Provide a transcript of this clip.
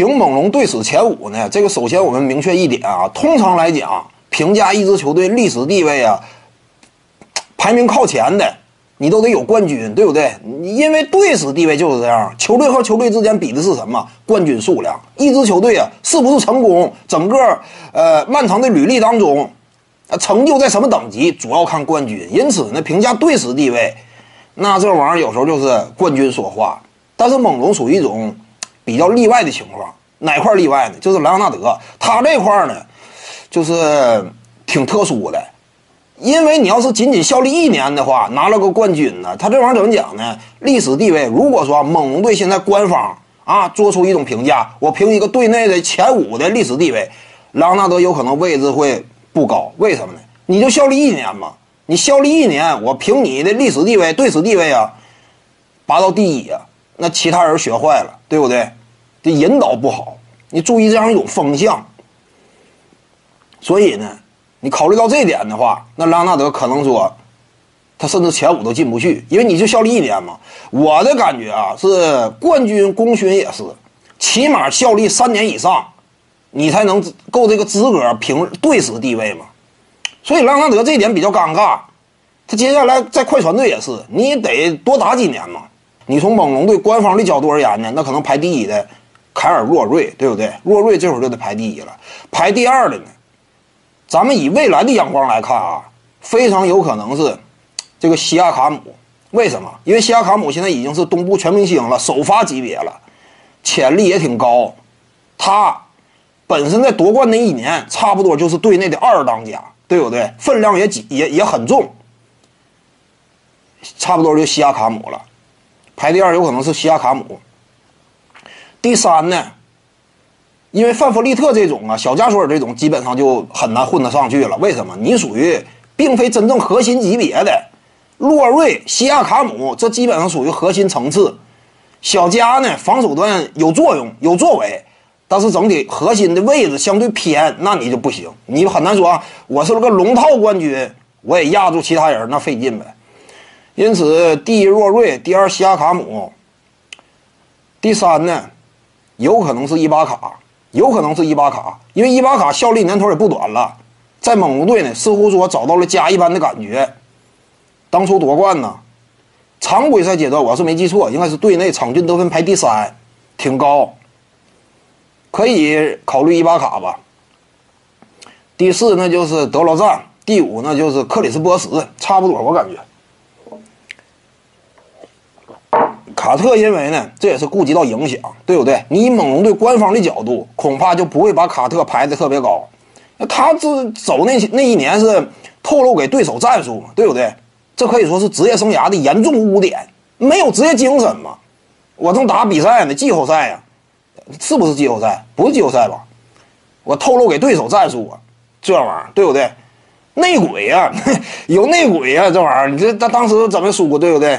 评猛龙队史前五呢，这个首先我们明确一点啊，通常来讲，评价一支球队历史地位啊，排名靠前的，你都得有冠军，对不对？你因为队史地位就是这样，球队和球队之间比的是什么？冠军数量。一支球队啊，是不是成功？整个呃漫长的履历当中，啊成就在什么等级，主要看冠军。因此呢，评价队史地位，那这玩意儿有时候就是冠军说话。但是猛龙属于一种。比较例外的情况，哪块例外呢？就是莱昂纳德，他这块呢，就是挺特殊的，因为你要是仅仅效力一年的话，拿了个冠军呢，他这玩意儿怎么讲呢？历史地位，如果说猛龙队现在官方啊做出一种评价，我评一个队内的前五的历史地位，莱昂纳德有可能位置会不高，为什么呢？你就效力一年嘛，你效力一年，我凭你的历史地位、队史地位啊，拔到第一啊。那其他人学坏了，对不对？这引导不好，你注意这样一种风向。所以呢，你考虑到这点的话，那拉纳德可能说，他甚至前五都进不去，因为你就效力一年嘛。我的感觉啊，是冠军功勋也是，起码效力三年以上，你才能够这个资格评队史地位嘛。所以拉纳德这一点比较尴尬，他接下来在快船队也是，你得多打几年嘛。你从猛龙队官方的角度而言呢，那可能排第一的凯尔洛瑞，对不对？洛瑞这会儿就得排第一了。排第二的呢，咱们以未来的眼光来看啊，非常有可能是这个西亚卡姆。为什么？因为西亚卡姆现在已经是东部全明星了，首发级别了，潜力也挺高。他本身在夺冠那一年，差不多就是队内的二当家，对不对？分量也也也很重，差不多就西亚卡姆了。排第二有可能是西亚卡姆。第三呢，因为范弗利特这种啊，小加索尔这种基本上就很难混得上去了。为什么？你属于并非真正核心级别的，洛瑞、西亚卡姆这基本上属于核心层次。小加呢，防守端有作用、有作为，但是整体核心的位置相对偏，那你就不行。你很难说啊，我是个龙套冠军，我也压住其他人，那费劲呗。因此，第一洛瑞，第二西亚卡姆，第三呢，有可能是伊巴卡，有可能是伊巴卡，因为伊巴卡效力年头也不短了，在猛龙队呢，似乎说找到了家一般的感觉。当初夺冠呢，常规赛阶段我是没记错，应该是队内场均得分排第三，挺高，可以考虑伊巴卡吧。第四那就是德罗赞，第五那就是克里斯波什，差不多我感觉。卡特因为呢，这也是顾及到影响，对不对？你以猛龙队官方的角度，恐怕就不会把卡特排的特别高。他这走那那一年是透露给对手战术嘛，对不对？这可以说是职业生涯的严重污点，没有职业精神嘛。我正打比赛呢，季后赛呀，是不是季后赛？不是季后赛吧？我透露给对手战术啊，这玩意儿对不对？内鬼呀，有内鬼呀，这玩意儿，你这他当时怎么输，对不对？